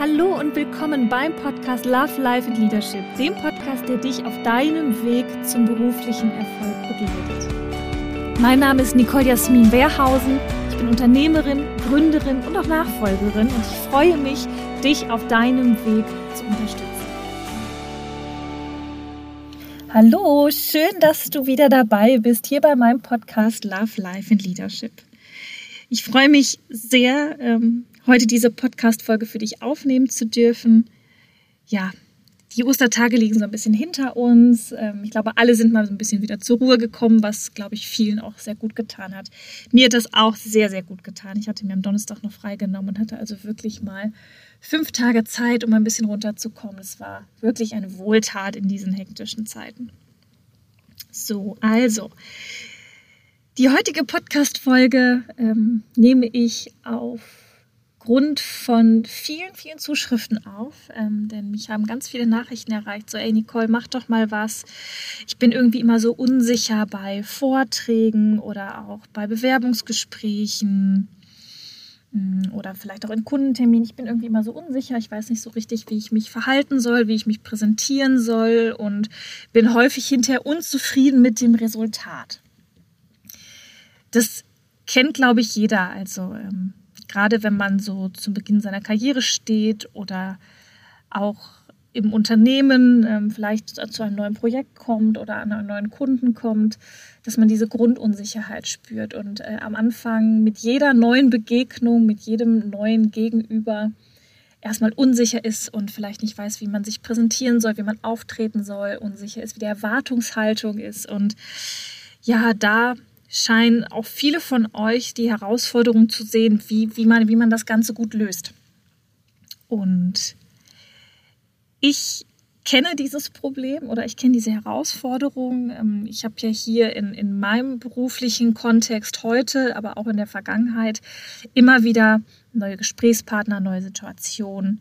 Hallo und willkommen beim Podcast Love, Life and Leadership, dem Podcast, der dich auf deinem Weg zum beruflichen Erfolg begleitet. Mein Name ist Nicole Jasmin Wehrhausen. Ich bin Unternehmerin, Gründerin und auch Nachfolgerin und ich freue mich, dich auf deinem Weg zu unterstützen. Hallo, schön, dass du wieder dabei bist hier bei meinem Podcast Love, Life and Leadership. Ich freue mich sehr, ähm, heute diese Podcast-Folge für dich aufnehmen zu dürfen. Ja, die Ostertage liegen so ein bisschen hinter uns. Ähm, ich glaube, alle sind mal so ein bisschen wieder zur Ruhe gekommen, was, glaube ich, vielen auch sehr gut getan hat. Mir hat das auch sehr, sehr gut getan. Ich hatte mir am Donnerstag noch freigenommen und hatte also wirklich mal fünf Tage Zeit, um ein bisschen runterzukommen. Es war wirklich eine Wohltat in diesen hektischen Zeiten. So, also, die heutige Podcast-Folge ähm, nehme ich auf Grund von vielen, vielen Zuschriften auf, ähm, denn mich haben ganz viele Nachrichten erreicht, so, ey Nicole, mach doch mal was. Ich bin irgendwie immer so unsicher bei Vorträgen oder auch bei Bewerbungsgesprächen mm, oder vielleicht auch in Kundenterminen. Ich bin irgendwie immer so unsicher. Ich weiß nicht so richtig, wie ich mich verhalten soll, wie ich mich präsentieren soll und bin häufig hinterher unzufrieden mit dem Resultat. Das kennt, glaube ich, jeder. Also ähm, gerade wenn man so zum Beginn seiner Karriere steht oder auch im Unternehmen ähm, vielleicht zu einem neuen Projekt kommt oder an einen neuen Kunden kommt, dass man diese Grundunsicherheit spürt. Und äh, am Anfang mit jeder neuen Begegnung, mit jedem neuen Gegenüber erstmal unsicher ist und vielleicht nicht weiß, wie man sich präsentieren soll, wie man auftreten soll, unsicher ist, wie die Erwartungshaltung ist. Und ja, da scheinen auch viele von euch die Herausforderung zu sehen, wie, wie, man, wie man das Ganze gut löst. Und ich kenne dieses Problem oder ich kenne diese Herausforderung. Ähm, ich habe ja hier in, in meinem beruflichen Kontext heute, aber auch in der Vergangenheit immer wieder neue Gesprächspartner, neue Situationen,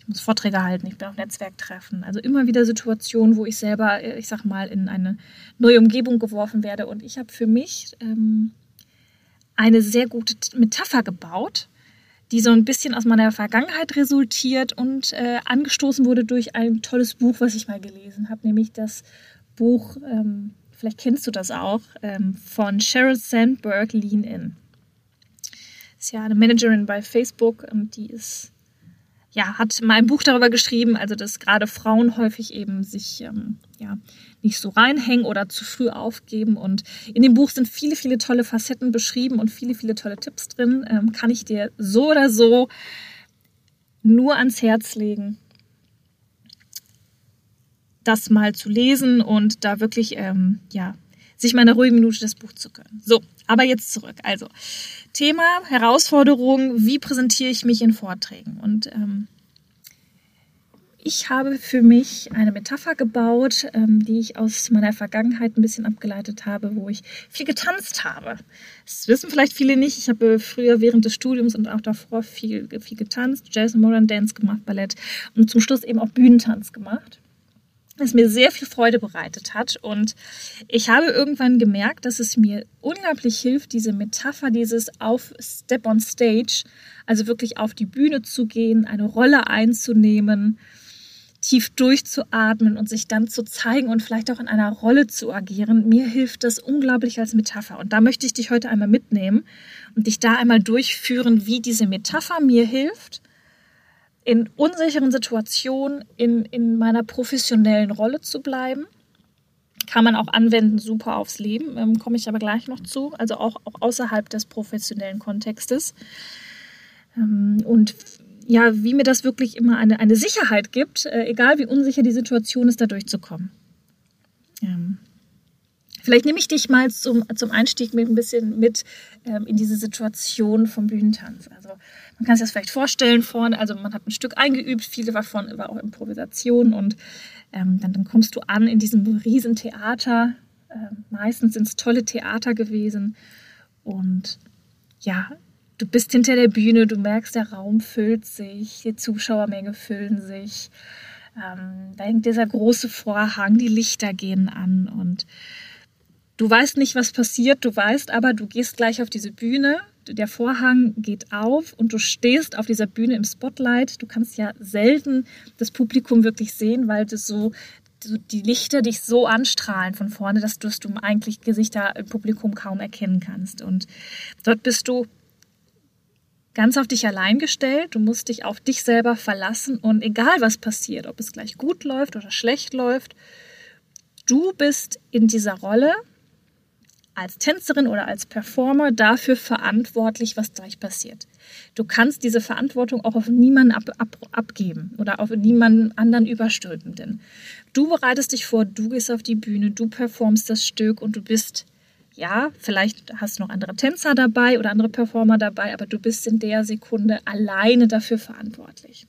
ich muss Vorträge halten, ich bin auf Netzwerktreffen. Also immer wieder Situationen, wo ich selber, äh, ich sag mal, in eine neue Umgebung geworfen werde. Und ich habe für mich ähm, eine sehr gute Metapher gebaut, die so ein bisschen aus meiner Vergangenheit resultiert und äh, angestoßen wurde durch ein tolles Buch, was ich mal gelesen habe, nämlich das Buch, ähm, vielleicht kennst du das auch, ähm, von Sheryl Sandberg, Lean In. Ist ja eine Managerin bei Facebook und die ist ja, hat mal ein Buch darüber geschrieben, also dass gerade Frauen häufig eben sich ähm, ja, nicht so reinhängen oder zu früh aufgeben. Und in dem Buch sind viele, viele tolle Facetten beschrieben und viele, viele tolle Tipps drin. Ähm, kann ich dir so oder so nur ans Herz legen, das mal zu lesen und da wirklich, ähm, ja, sich mal eine ruhige Minute das Buch zu können. So, aber jetzt zurück. Also, Thema, Herausforderung, wie präsentiere ich mich in Vorträgen? Und ähm, ich habe für mich eine Metapher gebaut, ähm, die ich aus meiner Vergangenheit ein bisschen abgeleitet habe, wo ich viel getanzt habe. Das wissen vielleicht viele nicht. Ich habe früher während des Studiums und auch davor viel, viel getanzt, Jazz und Modern Dance gemacht, Ballett und zum Schluss eben auch Bühnentanz gemacht das mir sehr viel Freude bereitet hat. Und ich habe irgendwann gemerkt, dass es mir unglaublich hilft, diese Metapher, dieses auf Step on Stage, also wirklich auf die Bühne zu gehen, eine Rolle einzunehmen, tief durchzuatmen und sich dann zu zeigen und vielleicht auch in einer Rolle zu agieren. Mir hilft das unglaublich als Metapher. Und da möchte ich dich heute einmal mitnehmen und dich da einmal durchführen, wie diese Metapher mir hilft in unsicheren Situationen in, in meiner professionellen Rolle zu bleiben. Kann man auch anwenden, super aufs Leben, ähm, komme ich aber gleich noch zu, also auch, auch außerhalb des professionellen Kontextes. Ähm, und ja, wie mir das wirklich immer eine, eine Sicherheit gibt, äh, egal wie unsicher die Situation ist, da durchzukommen. Ähm, Vielleicht nehme ich dich mal zum, zum Einstieg mit ein bisschen mit ähm, in diese Situation vom Bühnentanz. Also man kann sich das vielleicht vorstellen vorne, also man hat ein Stück eingeübt, viele davon war auch Improvisation und ähm, dann, dann, kommst du an in diesem riesen Theater. Äh, meistens sind es tolle Theater gewesen und ja, du bist hinter der Bühne, du merkst, der Raum füllt sich, die Zuschauermenge füllen sich. Ähm, da hängt dieser große Vorhang, die Lichter gehen an und Du weißt nicht, was passiert, du weißt aber, du gehst gleich auf diese Bühne, der Vorhang geht auf und du stehst auf dieser Bühne im Spotlight. Du kannst ja selten das Publikum wirklich sehen, weil das so die Lichter dich so anstrahlen von vorne, dass du eigentlich Gesichter im Publikum kaum erkennen kannst. Und dort bist du ganz auf dich allein gestellt. Du musst dich auf dich selber verlassen und egal was passiert, ob es gleich gut läuft oder schlecht läuft, du bist in dieser Rolle als Tänzerin oder als Performer dafür verantwortlich, was gleich passiert. Du kannst diese Verantwortung auch auf niemanden ab, ab, abgeben oder auf niemanden anderen überstülpen. Denn du bereitest dich vor, du gehst auf die Bühne, du performst das Stück und du bist, ja, vielleicht hast du noch andere Tänzer dabei oder andere Performer dabei, aber du bist in der Sekunde alleine dafür verantwortlich.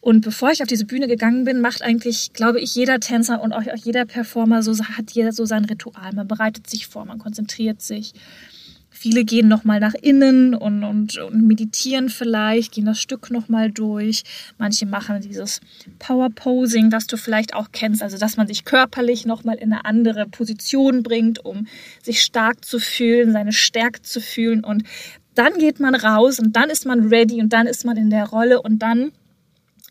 Und bevor ich auf diese Bühne gegangen bin, macht eigentlich, glaube ich, jeder Tänzer und auch jeder Performer so, hat jeder so sein Ritual. Man bereitet sich vor, man konzentriert sich. Viele gehen nochmal nach innen und, und, und meditieren vielleicht, gehen das Stück nochmal durch. Manche machen dieses Power Posing, was du vielleicht auch kennst, also dass man sich körperlich nochmal in eine andere Position bringt, um sich stark zu fühlen, seine Stärke zu fühlen. Und dann geht man raus und dann ist man ready und dann ist man in der Rolle und dann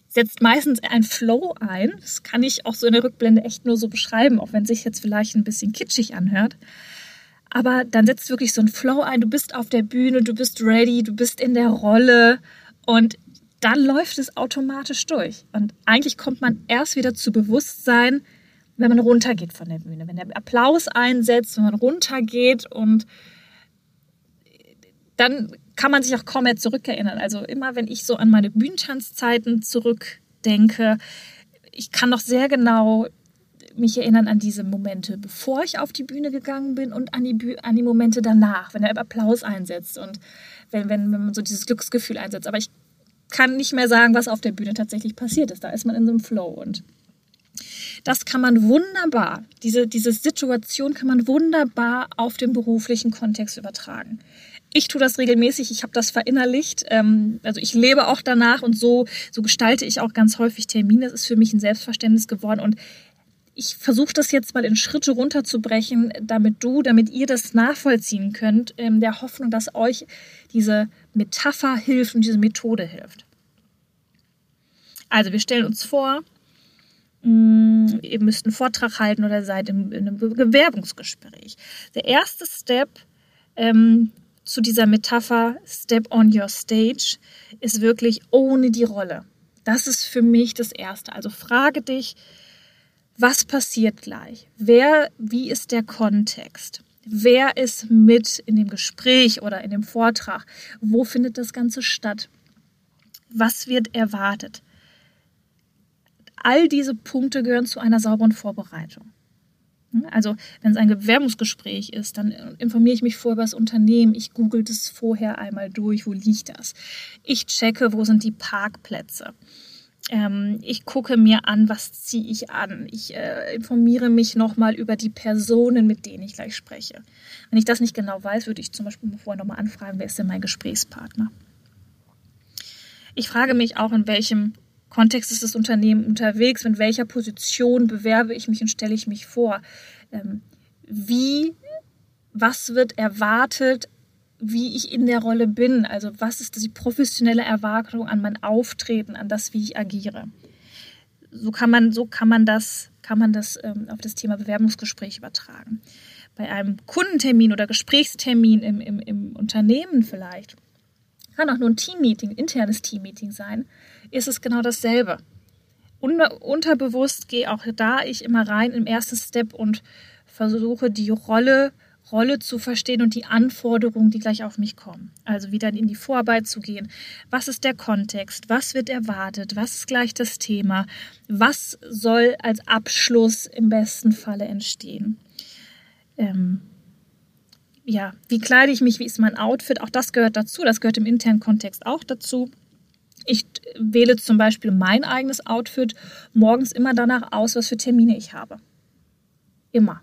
setzt meistens ein Flow ein. Das kann ich auch so in der Rückblende echt nur so beschreiben, auch wenn sich jetzt vielleicht ein bisschen kitschig anhört. Aber dann setzt wirklich so ein Flow ein. Du bist auf der Bühne, du bist ready, du bist in der Rolle und dann läuft es automatisch durch. Und eigentlich kommt man erst wieder zu Bewusstsein, wenn man runtergeht von der Bühne, wenn der Applaus einsetzt, wenn man runtergeht und dann kann man sich auch kaum mehr zurückerinnern. Also immer, wenn ich so an meine Bühnentanzzeiten zurückdenke, ich kann noch sehr genau mich erinnern an diese Momente, bevor ich auf die Bühne gegangen bin und an die, Bü an die Momente danach, wenn der Applaus einsetzt und wenn, wenn, wenn man so dieses Glücksgefühl einsetzt. Aber ich kann nicht mehr sagen, was auf der Bühne tatsächlich passiert ist. Da ist man in so einem Flow und das kann man wunderbar, diese, diese Situation kann man wunderbar auf den beruflichen Kontext übertragen ich tue das regelmäßig, ich habe das verinnerlicht. Ähm, also ich lebe auch danach und so, so gestalte ich auch ganz häufig Termine. Das ist für mich ein Selbstverständnis geworden. Und ich versuche das jetzt mal in Schritte runterzubrechen, damit du, damit ihr das nachvollziehen könnt, in der Hoffnung, dass euch diese Metapher hilft und diese Methode hilft. Also wir stellen uns vor, mm, ihr müsst einen Vortrag halten oder seid in, einem Bewerbungsgespräch. Der erste Step ähm, zu dieser Metapher Step on your stage ist wirklich ohne die Rolle. Das ist für mich das Erste. Also frage dich, was passiert gleich? Wer, wie ist der Kontext? Wer ist mit in dem Gespräch oder in dem Vortrag? Wo findet das Ganze statt? Was wird erwartet? All diese Punkte gehören zu einer sauberen Vorbereitung. Hm? Also wenn es ein Bewerbungsgespräch ist, dann informiere ich mich vor über das Unternehmen. Ich google das vorher einmal durch, wo liegt das. Ich checke, wo sind die Parkplätze. Ähm, ich gucke mir an, was ziehe ich an. Ich äh, informiere mich nochmal über die Personen, mit denen ich gleich spreche. Wenn ich das nicht genau weiß, würde ich zum Beispiel vorher nochmal anfragen, wer ist denn mein Gesprächspartner. Ich frage mich auch, in welchem Kontext ist das Unternehmen unterwegs, mit welcher Position bewerbe ich mich und stelle ich mich vor, ähm, wie, was wird erwartet, wie ich in der Rolle bin, also was ist die professionelle Erwartung an mein Auftreten, an das, wie ich agiere. So kann man, so kann man das, kann man das ähm, auf das Thema Bewerbungsgespräch übertragen. Bei einem Kundentermin oder Gesprächstermin im, im, im Unternehmen vielleicht, kann auch nur ein Teammeeting, internes Teammeeting sein, ist es genau dasselbe. Unter, unterbewusst gehe auch da ich immer rein im ersten Step und versuche die Rolle, Rolle zu verstehen und die Anforderungen, die gleich auf mich kommen. Also wieder in die Vorarbeit zu gehen. Was ist der Kontext? Was wird erwartet? Was ist gleich das Thema? Was soll als Abschluss im besten Falle entstehen? Ähm, ja, wie kleide ich mich? Wie ist mein Outfit? Auch das gehört dazu. Das gehört im internen Kontext auch dazu. Ich wähle zum Beispiel mein eigenes Outfit morgens immer danach aus, was für Termine ich habe. Immer.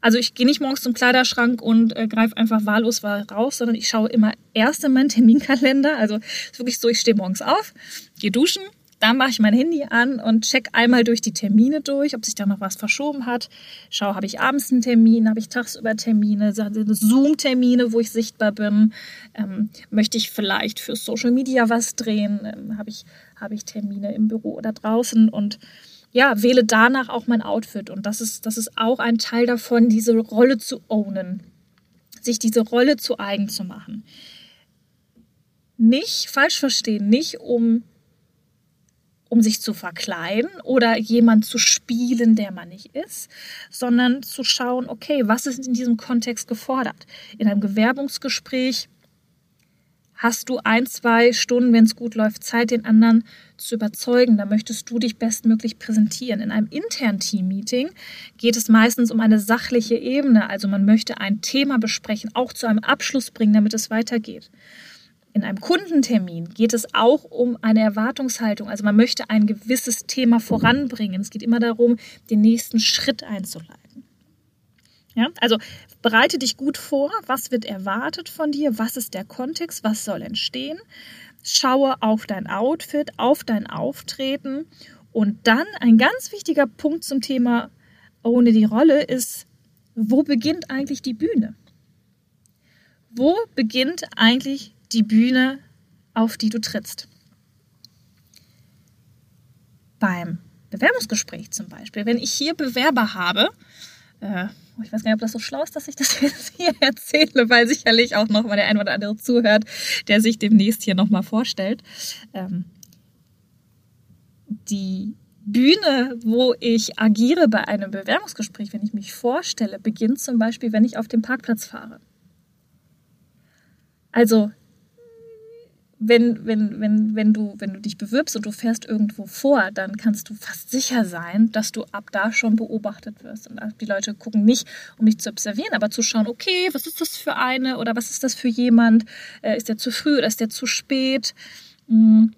Also ich gehe nicht morgens zum Kleiderschrank und äh, greife einfach wahllos raus, sondern ich schaue immer erst in meinen Terminkalender. Also es ist wirklich so, ich stehe morgens auf, gehe duschen, Da mache ich mein Handy an und check einmal durch die Termine durch, ob sich da noch was verschoben hat. Schau, habe ich abends einen Termin, habe ich tagsüber Termine, Zoom-Termine, wo ich sichtbar bin. Ähm, möchte ich vielleicht für Social Media was drehen? Ähm, habe ich, hab ich Termine im Büro oder draußen? Und ja, wähle danach auch mein Outfit. Und das ist, das ist auch ein Teil davon, diese Rolle zu ownen, sich diese Rolle zu eigen zu machen. Nicht falsch verstehen, nicht um um sich zu verkleiden oder jemand zu spielen, der man nicht ist, sondern zu schauen, okay, was ist in diesem Kontext gefordert? In einem Bewerbungsgespräch hast du ein, zwei Stunden, wenn es gut läuft, Zeit, den anderen zu überzeugen. Da möchtest du dich bestmöglich präsentieren. In einem internen Team-Meeting geht es meistens um eine sachliche Ebene. Also man möchte ein Thema besprechen, auch zu einem Abschluss bringen, damit es weitergeht. In einem Kundentermin geht es auch um eine Erwartungshaltung. Also man möchte ein gewisses Thema voranbringen. Es geht immer darum, den nächsten Schritt einzuleiten. Ja, also bereite dich gut vor, was wird erwartet von dir, was ist der Kontext, was soll entstehen. Schaue auf dein Outfit, auf dein Auftreten und dann ein ganz wichtiger Punkt zum Thema ohne die Rolle ist, wo beginnt eigentlich die Bühne? Wo beginnt eigentlich die Bühne, auf die du trittst. Beim Bewerbungsgespräch zum Beispiel, wenn ich hier Bewerber habe, äh, ich weiß gar nicht, ob das so schlau ist, dass ich das jetzt hier erzähle, weil sicherlich auch noch mal der ein oder andere zuhört, der sich demnächst hier nochmal vorstellt. Ähm, die Bühne, wo ich agiere bei einem Bewerbungsgespräch, wenn ich mich vorstelle, beginnt zum Beispiel, wenn ich auf dem Parkplatz fahre. Also wenn, wenn, wenn, wenn, du, wenn du dich bewirbst und du fährst irgendwo vor, dann kannst du fast sicher sein, dass du ab da schon beobachtet wirst. Und die Leute gucken nicht, um dich zu observieren, aber zu schauen, okay, was ist das für eine oder was ist das für jemand? Äh, ist der zu früh oder ist der zu spät? Hm.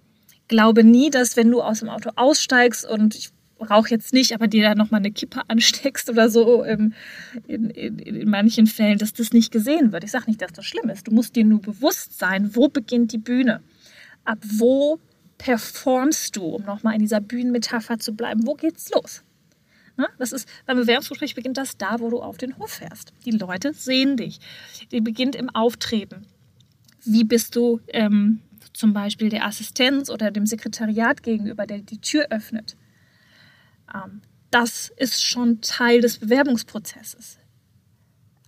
Glaube nie, dass wenn du aus dem Auto aussteigst und ich rauche jetzt nicht, aber dir da nochmal eine Kippe ansteckst oder so in, in, in, manchen Fällen, dass das nicht gesehen wird. Ich sage nicht, dass das schlimm ist. Du musst dir nur bewusst sein, wo beginnt die Bühne? Ab wo performst du, um nochmal in dieser Bühnenmetapher zu bleiben? Wo geht's los? Ne? Das ist, beim Bewerbungsgespräch beginnt das da, wo du auf den Hof fährst. Die Leute sehen dich. Die beginnt im Auftreten. Wie bist du ähm, zum Beispiel der Assistenz oder dem Sekretariat gegenüber, der die Tür öffnet? Ähm, das ist schon Teil des Bewerbungsprozesses.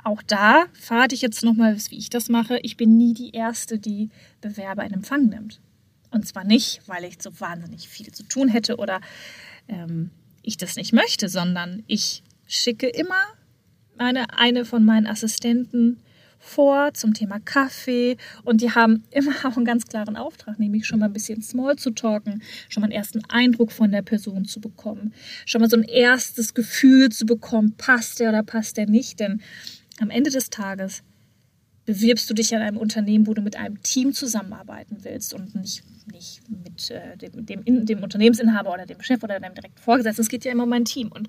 Auch da verrate ich jetzt nochmal, wie ich das mache. Ich bin nie die Erste, die Bewerber in Empfang nimmt. Und zwar nicht, weil ich so wahnsinnig viel zu tun hätte oder ähm, ich das nicht möchte, sondern ich schicke immer eine, eine von meinen Assistenten vor zum Thema Kaffee und die haben immer auch einen ganz klaren Auftrag, nämlich schon mal ein bisschen small zu talken, schon mal einen ersten Eindruck von der Person zu bekommen, schon mal so ein erstes Gefühl zu bekommen, passt der oder passt der nicht, denn am Ende des Tages bewirbst du dich an einem Unternehmen, wo du mit einem Team zusammenarbeiten willst und nicht, nicht mit äh, dem, dem, dem, Unternehmensinhaber oder dem Chef oder deinem direkten Vorgesetzten. Es geht ja immer um ein Team. Und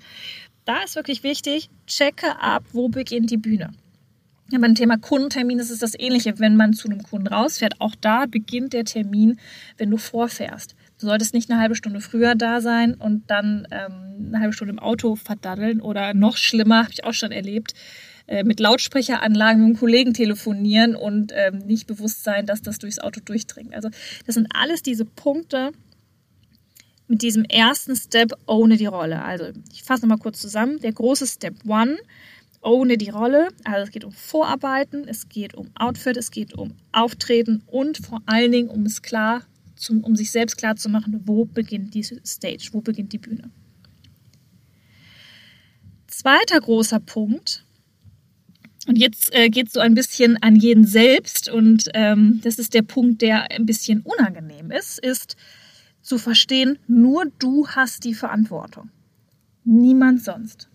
da ist wirklich wichtig, checke ab, wo beginnt die Bühne. Ja, beim Thema Kundentermin ist es das Ähnliche. Wenn man zu einem Kunden rausfährt, auch da beginnt der Termin, wenn du vorfährst. Du solltest nicht eine halbe Stunde früher da sein und dann ähm, eine halbe Stunde im Auto verdaddeln oder noch schlimmer, habe ich auch schon erlebt, äh, mit Lautsprecheranlagen mit einem Kollegen telefonieren und ähm, nicht bewusst sein, dass das durchs Auto durchdringt. Also das sind alles diese Punkte mit diesem ersten Step ohne die Rolle. Also ich fasse nochmal kurz zusammen. Der große Step One ohne die Rolle. Also es geht um Vorarbeiten, es geht um Outfit, es geht um Auftreten und vor allen Dingen um es klar, zum, um sich selbst klar zu machen, wo beginnt diese Stage, wo beginnt die Bühne. Zweiter großer Punkt, und jetzt äh, geht es so ein bisschen an jeden selbst, und ähm, das ist der Punkt, der ein bisschen unangenehm ist, ist zu verstehen, nur du hast die Verantwortung. Niemand sonst.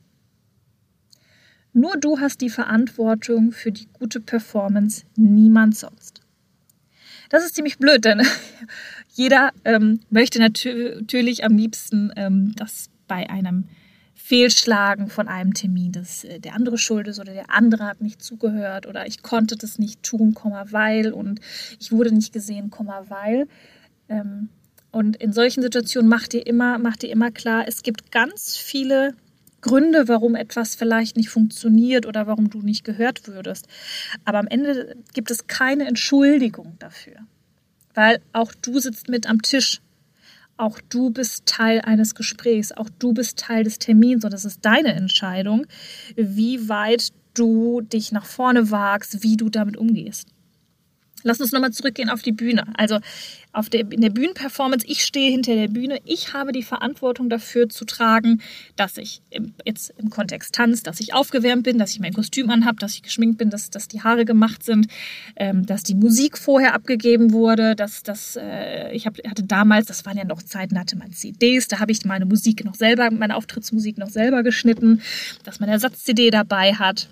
Nur du hast die Verantwortung für die gute Performance, niemand sonst. Das ist ziemlich blöd, denn jeder ähm, möchte natürlich am liebsten, ähm, dass bei einem Fehlschlagen von einem Termin, dass äh, der andere schuld ist oder der andere hat nicht zugehört oder ich konnte das nicht tun, weil und ich wurde nicht gesehen, weil. Ähm, Und in solchen Situationen macht dir immer, macht dir immer klar, es gibt ganz viele Gründe, warum etwas vielleicht nicht funktioniert oder warum du nicht gehört würdest. Aber am Ende gibt es keine Entschuldigung dafür. Weil auch du sitzt mit am Tisch. Auch du bist Teil eines Gesprächs. Auch du bist Teil des Termins. Und es ist deine Entscheidung, wie weit du dich nach vorne wagst, wie du damit umgehst. Lass uns nochmal zurückgehen auf die Bühne. Also auf der, in der Bühnenperformance, ich stehe hinter der Bühne, ich habe die Verantwortung dafür zu tragen, dass ich im, jetzt im Kontext Tanz, dass ich aufgewärmt bin, dass ich mein Kostüm anhabe, dass ich geschminkt bin, dass, dass die Haare gemacht sind, ähm, dass die Musik vorher abgegeben wurde, dass das, äh, ich hab, hatte damals, das waren ja noch Zeiten, hatte man CDs, da habe ich meine Musik noch selber, meine Auftrittsmusik noch selber geschnitten, dass man Ersatz-CD dabei hat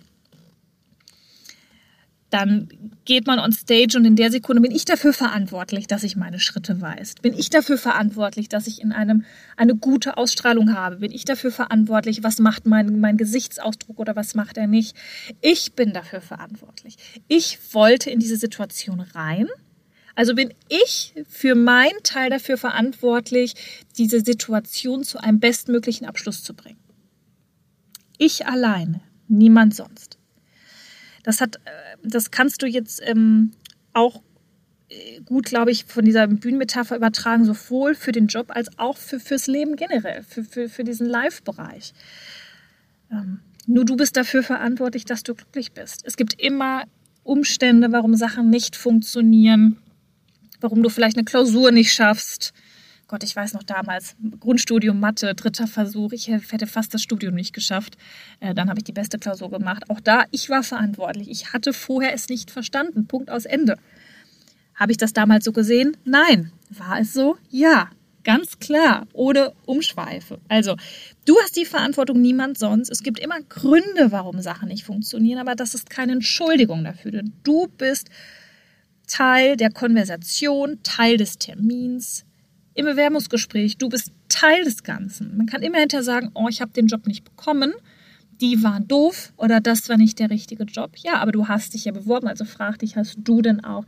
dann geht man on stage und in der Sekunde bin ich dafür verantwortlich, dass ich meine Schritte weiß. Bin ich dafür verantwortlich, dass ich in einem eine gute Ausstrahlung habe? Bin ich dafür verantwortlich, was macht mein, mein Gesichtsausdruck oder was macht er nicht? Ich bin dafür verantwortlich. Ich wollte in diese Situation rein. Also bin ich für meinen Teil dafür verantwortlich, diese Situation zu einem bestmöglichen Abschluss zu bringen. Ich alleine, niemand sonst. Das hat, äh, das kannst du jetzt ähm, auch äh, gut, glaube ich, von dieser Bühnenmetapher übertragen, sowohl für den Job als auch für, fürs Leben generell, für, für, für diesen Live-Bereich. Ähm, nur du bist dafür verantwortlich, dass du glücklich bist. Es gibt immer Umstände, warum Sachen nicht funktionieren, warum du vielleicht eine Klausur nicht schaffst, Gott, ich weiß noch damals, Grundstudium Mathe, dritter Versuch, ich hätte fast das Studium nicht geschafft. Äh, dann habe ich die beste Klausur gemacht. Auch da, ich war verantwortlich. Ich hatte vorher es nicht verstanden. Punkt aus Ende. Habe ich das damals so gesehen? Nein. War es so? Ja. Ganz klar, ohne Umschweife. Also, du hast die Verantwortung, niemand sonst. Es gibt immer Gründe, warum Sachen nicht funktionieren, aber das ist keine Entschuldigung dafür. Du bist Teil der Konversation, Teil des Termins, im Bewerbungsgespräch, du bist Teil des Ganzen. Man kann immer hinterher sagen, oh, ich habe den Job nicht bekommen, die waren doof oder das war nicht der richtige Job. Ja, aber du hast dich ja beworben, also frag dich, hast du denn auch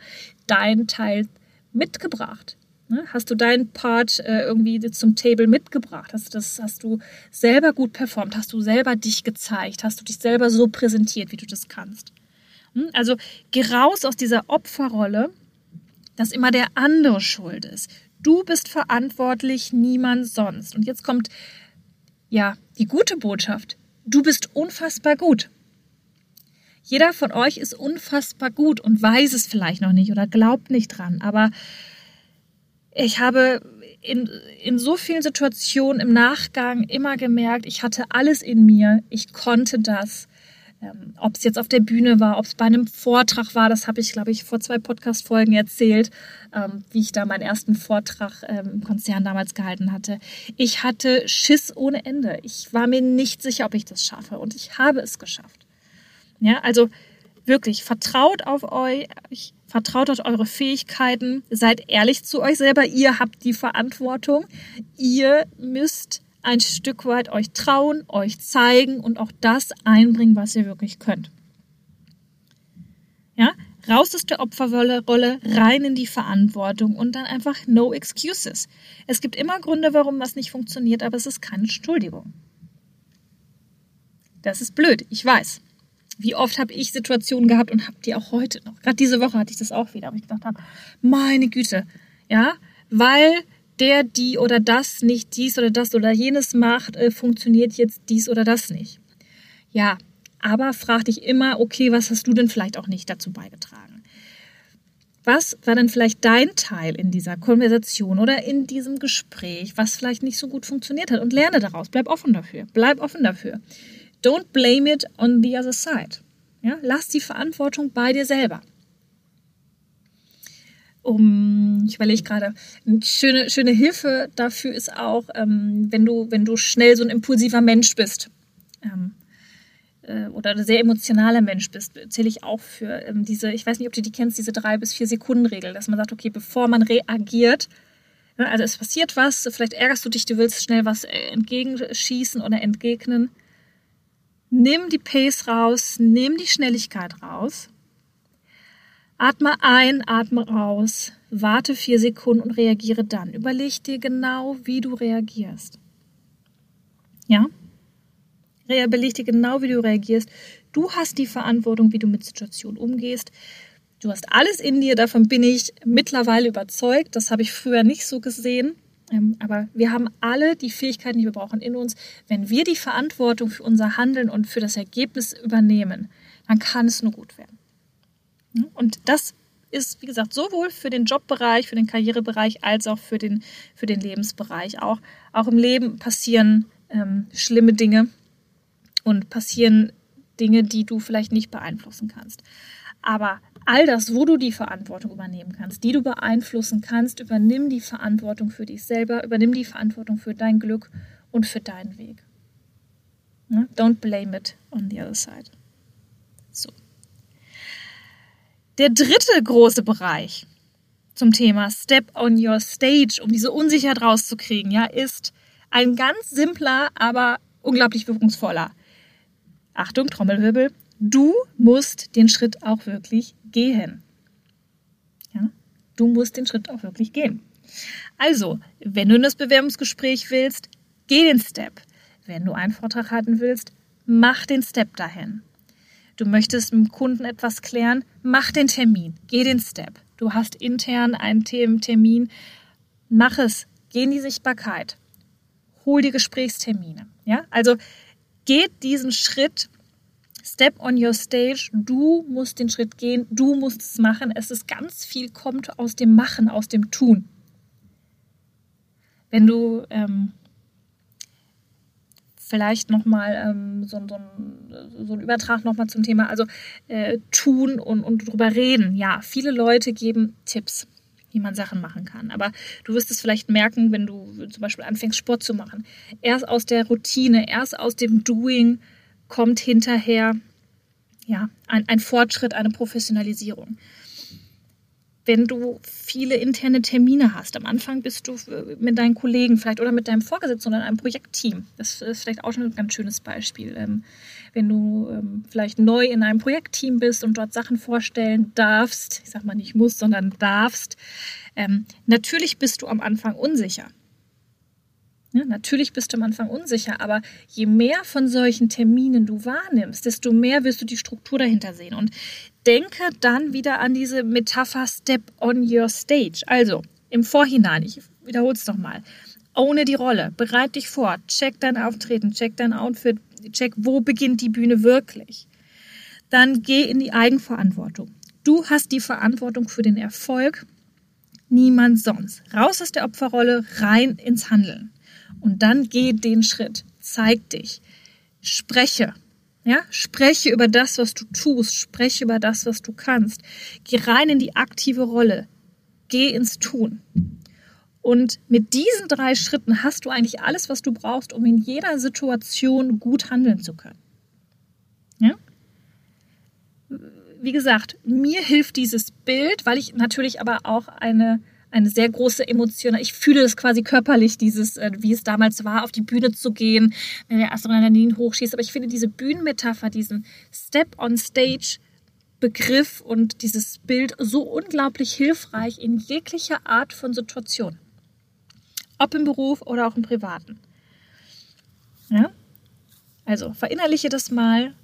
deinen Teil mitgebracht? Ne? Hast du deinen Part äh, irgendwie zum Table mitgebracht? Hast, das, hast du selber gut performt? Hast du selber dich gezeigt? Hast du dich selber so präsentiert, wie du das kannst? Hm? Also geh raus aus dieser Opferrolle, dass immer der andere schuld ist. Du bist verantwortlich, niemand sonst. Und jetzt kommt ja die gute Botschaft. Du bist unfassbar gut. Jeder von euch ist unfassbar gut und weiß es vielleicht noch nicht oder glaubt nicht dran. Aber ich habe in, in so vielen Situationen im Nachgang immer gemerkt, ich hatte alles in mir, ich konnte das. Ähm, ob es jetzt auf der Bühne war, ob es bei einem Vortrag war, das habe ich, glaube ich, vor zwei Podcast-Folgen erzählt, ähm, wie ich da meinen ersten Vortrag ähm, im Konzern damals gehalten hatte. Ich hatte Schiss ohne Ende. Ich war mir nicht sicher, ob ich das schaffe und ich habe es geschafft. Ja, also wirklich, vertraut auf euch, vertraut auf eure Fähigkeiten, seid ehrlich zu euch selber, ihr habt die Verantwortung, ihr müsst ein Stück weit euch trauen, euch zeigen und auch das einbringen, was ihr wirklich könnt. Ja, raus aus der Opferrolle, rein in die Verantwortung und dann einfach no excuses. Es gibt immer Gründe, warum was nicht funktioniert, aber es ist keine Entschuldigung. Das ist blöd, ich weiß. Wie oft habe ich Situationen gehabt und habe die auch heute noch. Gerade diese Woche hatte ich das auch wieder, wo ich gedacht habe, meine Güte, ja, weil der, die oder das nicht dies oder das oder jenes macht, äh, funktioniert jetzt dies oder das nicht. Ja, aber frag dich immer, okay, was hast du denn vielleicht auch nicht dazu beigetragen? Was war denn vielleicht dein Teil in dieser Konversation oder in diesem Gespräch, was vielleicht nicht so gut funktioniert hat? Und lerne daraus. Bleib offen dafür. Bleib offen dafür. Don't blame it on the other side. Ja, lass die Verantwortung bei dir selber um, ich überlege gerade, eine schöne, schöne Hilfe dafür ist auch, ähm, wenn, du, wenn du schnell so ein impulsiver Mensch bist ähm, äh, oder ein sehr emotionaler Mensch bist, zähle ich auch für ähm, diese, ich weiß nicht, ob du die kennst, diese drei bis vier Sekunden Regel, dass man sagt, okay, bevor man reagiert, ne, also es passiert was, vielleicht ärgerst du dich, du willst schnell was äh, entgegenschießen oder entgegnen, nimm die Pace raus, nimm die Schnelligkeit raus Atme ein, atme aus, warte vier Sekunden und reagiere dann. Überleg dir genau, wie du reagierst. Ja? Überleg dir genau, wie du reagierst. Du hast die Verantwortung, wie du mit Situationen umgehst. Du hast alles in dir, davon bin ich mittlerweile überzeugt. Das habe ich früher nicht so gesehen. Ähm, aber wir haben alle die Fähigkeiten, die wir brauchen in uns. Wenn wir die Verantwortung für unser Handeln und für das Ergebnis übernehmen, dann kann es nur gut werden. Und das ist, wie gesagt, sowohl für den Jobbereich, für den Karrierebereich als auch für den, für den Lebensbereich. Auch, auch im Leben passieren ähm, schlimme Dinge und passieren Dinge, die du vielleicht nicht beeinflussen kannst. Aber all das, wo du die Verantwortung übernehmen kannst, die du beeinflussen kannst, übernimm die Verantwortung für dich selber, übernimm die Verantwortung für dein Glück und für deinen Weg. Don't blame it on the other side. So. Der dritte große Bereich zum Thema Step on your stage, um diese Unsicherheit rauszukriegen, ja, ist ein ganz simpler, aber unglaublich wirkungsvoller. Achtung, Trommelwirbel. Du musst den Schritt auch wirklich gehen. Ja? Du musst den Schritt auch wirklich gehen. Also, wenn du in das Bewerbungsgespräch willst, geh den Step. Wenn du einen Vortrag halten willst, mach den Step dahin. Du möchtest mit dem Kunden etwas klären, mach den Termin, geh den Step. Du hast intern einen Termin, mach es, geh in die Sichtbarkeit, hol die Gesprächstermine. Ja, also geht diesen Schritt, Step on your stage. Du musst den Schritt gehen, du musst es machen. Es ist ganz viel kommt aus dem Machen, aus dem Tun. Wenn du ähm, vielleicht nochmal ähm, so, so, so ein Übertrag nochmal zum Thema, also äh, tun und, und drüber reden. Ja, viele Leute geben Tipps, wie man Sachen machen kann. Aber du wirst es vielleicht merken, wenn du zum Beispiel anfängst, Sport zu machen. Erst aus der Routine, erst aus dem Doing kommt hinterher ja, ein, ein Fortschritt, eine Professionalisierung wenn du viele interne Termine hast. Am Anfang bist du äh, mit deinen Kollegen vielleicht oder mit deinem Vorgesetzten oder einem Projektteam. Das ist vielleicht auch schon ein ganz schönes Beispiel. Ähm, wenn du ähm, vielleicht neu in einem Projektteam bist und dort Sachen vorstellen darfst, ich sag mal nicht musst, sondern darfst, ähm, natürlich bist du am Anfang unsicher. Natürlich bist du am Anfang unsicher, aber je mehr von solchen Terminen du wahrnimmst, desto mehr wirst du die Struktur dahinter sehen. Und denke dann wieder an diese Metapher Step on your stage. Also im Vorhinein, ich wiederhole es nochmal. Ohne die Rolle, bereit dich vor, check dein Auftreten, check dein Outfit, check, wo beginnt die Bühne wirklich. Dann geh in die Eigenverantwortung. Du hast die Verantwortung für den Erfolg, niemand sonst. Raus aus der Opferrolle, rein ins Handeln. Und dann geh den Schritt. Zeig dich. Spreche. Ja, spreche über das, was du tust. Spreche über das, was du kannst. Geh rein in die aktive Rolle. Geh ins Tun. Und mit diesen drei Schritten hast du eigentlich alles, was du brauchst, um in jeder Situation gut handeln zu können. Ja? Wie gesagt, mir hilft dieses Bild, weil ich natürlich aber auch eine eine sehr große Emotion. Ich fühle es quasi körperlich, dieses, äh, wie es damals war, auf die Bühne zu gehen, wenn der Adrenalin hochschießt. Aber ich finde diese Bühnenmetapher, diesen Step on Stage Begriff und dieses Bild so unglaublich hilfreich in jeglicher Art von Situation. Ob im Beruf oder auch im Privaten. Ja? Also verinnerliche das mal,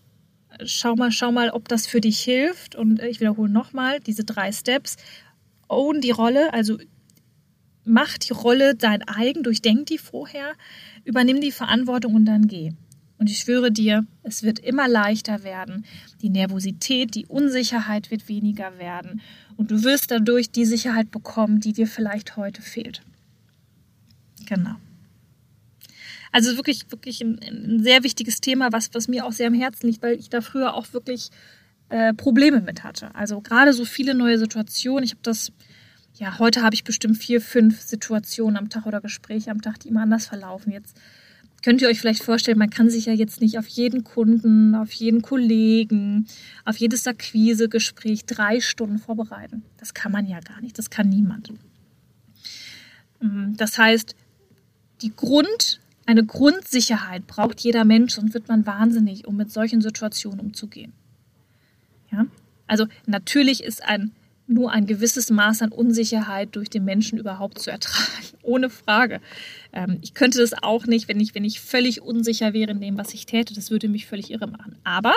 schau mal, schau mal, ob das für dich hilft. Und äh, ich wiederhole nochmal diese drei Steps own die Rolle, also mach die Rolle dein eigen, durchdenk die vorher, übernimm die Verantwortung und dann geh. Und ich schwöre dir, es wird immer leichter werden. Die Nervosität, die Unsicherheit wird weniger werden. Und du wirst dadurch die Sicherheit bekommen, die dir vielleicht heute fehlt. Genau. Also wirklich, wirklich ein, ein sehr wichtiges Thema, was, was mir auch sehr am Herzen liegt, weil ich da früher auch wirklich äh, Probleme mit hatte. Also gerade so viele neue Situationen. Ich habe das, ja, heute habe ich bestimmt vier, fünf Situationen am Tag oder Gespräche am Tag, die immer anders verlaufen. Jetzt könnt ihr euch vielleicht vorstellen, man kann sich ja jetzt nicht auf jeden Kunden, auf jeden Kollegen, auf jedes Akquisegespräch drei Stunden vorbereiten. Das kann man ja gar nicht. Das kann niemand. Mm, das heißt, die Grund, eine Grundsicherheit braucht jeder Mensch, sonst wird man wahnsinnig, um mit solchen Situationen umzugehen. Ja? Also natürlich ist ein nur ein gewisses Maß an Unsicherheit durch den Menschen überhaupt zu ertragen. Ohne Frage. Ähm, ich könnte das auch nicht, wenn ich, wenn ich völlig unsicher wäre in dem, was ich täte. Das würde mich völlig irre machen. Aber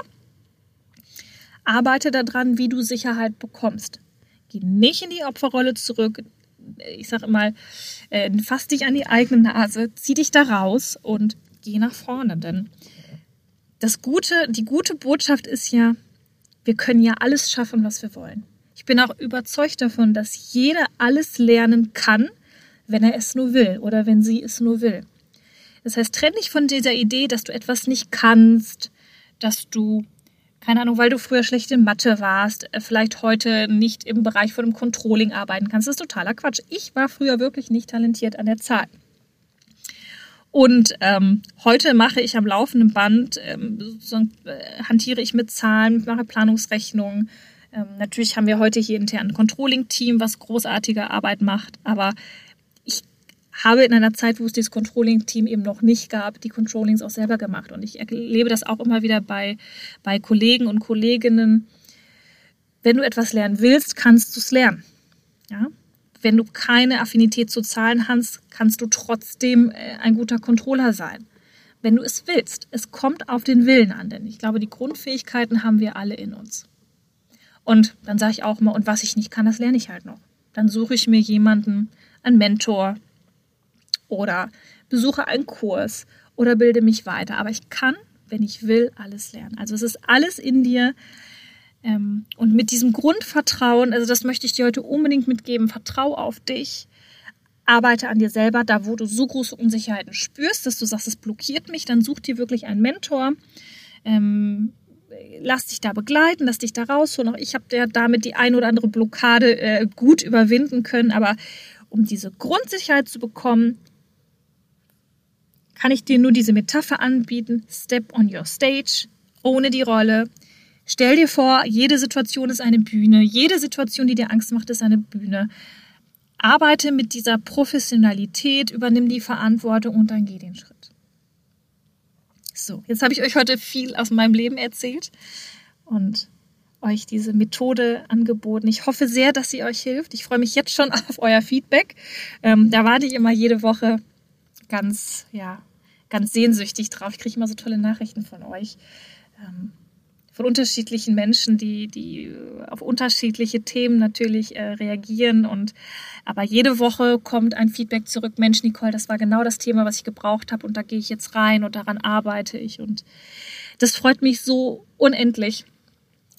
arbeite daran, wie du Sicherheit bekommst. Geh nicht in die Opferrolle zurück. Ich sage immer, äh, fass dich an die eigene Nase, zieh dich da raus und geh nach vorne. Denn das Gute, die gute Botschaft ist ja, wir können ja alles schaffen, was wir wollen. Ich bin auch überzeugt davon, dass jeder alles lernen kann, wenn er es nur will oder wenn sie es nur will. Das heißt, trenn dich von dieser Idee, dass du etwas nicht kannst, dass du, keine Ahnung, weil du früher schlecht in Mathe warst, äh, vielleicht heute nicht im Bereich von dem Controlling arbeiten kannst. Das ist totaler Quatsch. Ich war früher wirklich nicht talentiert an der Zahl. Und ähm, heute mache ich am laufenden Band, ähm, äh, hantiere ich mit Zahlen, mache Planungsrechnungen. Ähm, natürlich haben wir heute hier intern ein Controlling-Team, was großartige Arbeit macht, aber ich habe in einer Zeit, wo es dieses Controlling-Team eben noch nicht gab, die Controllings auch selber gemacht. Und ich erlebe das auch immer wieder bei, bei Kollegen und Kolleginnen. Wenn du etwas lernen willst, kannst du es lernen. Ja? Wenn du keine Affinität zu Zahlen hast, kannst du trotzdem äh, ein guter Controller sein. Wenn du es willst. Es kommt auf den Willen an, denn ich glaube, die Grundfähigkeiten haben wir alle in uns. Und dann sage ich auch immer, und was ich nicht kann, das lerne ich halt noch. Dann suche ich mir jemanden, einen Mentor oder besuche einen Kurs oder bilde mich weiter. Aber ich kann, wenn ich will, alles lernen. Also es ist alles in dir. Ähm, und mit diesem Grundvertrauen, also das möchte ich dir heute unbedingt mitgeben, vertrau auf dich, arbeite an dir selber, da wo du so große Unsicherheiten spürst, dass du sagst, es blockiert mich, dann such dir wirklich einen Mentor. Ähm, lass dich da begleiten, lass dich da rausholen. Auch ich habe ja damit die ein oder andere Blockade äh, gut überwinden können, aber um diese Grundsicherheit zu bekommen, kann ich dir nur diese Metapher anbieten. Step on your stage, ohne die Rolle, Stell dir vor, jede Situation ist eine Bühne. Jede Situation, die dir Angst macht, ist eine Bühne. Arbeite mit dieser Professionalität, übernimm die Verantwortung und dann geh den Schritt. So, jetzt habe ich euch heute viel aus meinem Leben erzählt und euch diese Methode angeboten. Ich hoffe sehr, dass sie euch hilft. Ich freue mich jetzt schon auf euer Feedback. Ähm, da warte ich immer jede Woche ganz, ja, ganz sehnsüchtig drauf. Ich kriege immer so tolle Nachrichten von euch. Ähm, von unterschiedlichen Menschen, die, die auf unterschiedliche Themen natürlich äh, reagieren. Und aber jede Woche kommt ein Feedback zurück, Mensch, Nicole, das war genau das Thema, was ich gebraucht habe und da gehe ich jetzt rein und daran arbeite ich. Und das freut mich so unendlich,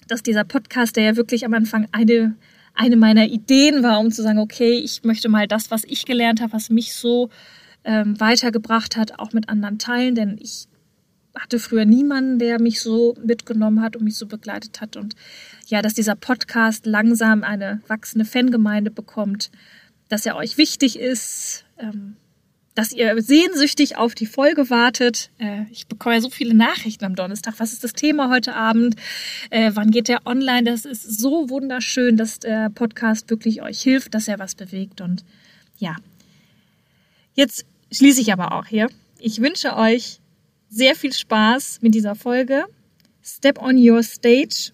dass dieser Podcast, der ja wirklich am Anfang eine eine meiner Ideen war, um zu sagen, okay, ich möchte mal das, was ich gelernt habe, was mich so ähm, weitergebracht hat, auch mit anderen teilen, denn ich hatte früher niemanden, der mich so mitgenommen hat und mich so begleitet hat. Und ja, dass dieser Podcast langsam eine wachsende Fangemeinde bekommt, dass er euch wichtig ist, ähm, dass ihr sehnsüchtig auf die Folge wartet. Äh, ich bekomme ja so viele Nachrichten am Donnerstag. Was ist das Thema heute Abend? Äh, wann geht der online? Das ist so wunderschön, dass der Podcast wirklich euch hilft, dass er was bewegt. Und ja, jetzt schließe ich aber auch hier. Ich wünsche euch sehr viel Spaß mit dieser Folge. Step on your stage.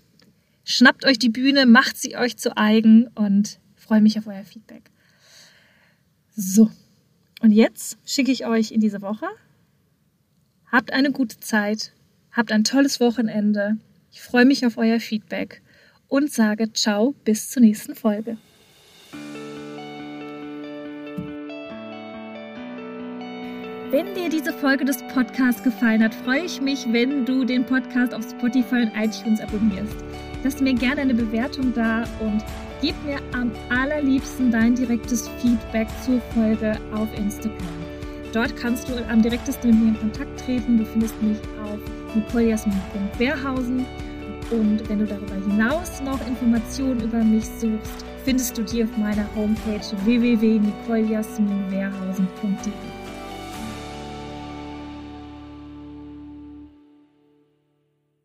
Schnappt euch die Bühne, macht sie euch zu eigen und freue mich auf euer Feedback. So, und jetzt schicke ich euch in diese Woche. Habt eine gute Zeit, habt ein tolles Wochenende. Ich freue mich auf euer Feedback und sage ciao bis zur nächsten Folge. Wenn dir diese Folge des Podcasts gefallen hat, freue ich mich, wenn du den Podcast auf Spotify und iTunes abonnierst. Lass mir gerne eine Bewertung da und gib mir am allerliebsten dein direktes Feedback zur Folge auf Instagram. Dort kannst du am direktesten mit mir in Kontakt treten. Du findest mich auf nicolejasmin.wehrhausen. Und wenn du darüber hinaus noch Informationen über mich suchst, findest du die auf meiner Homepage www.nicolejasminwehrhausen.de.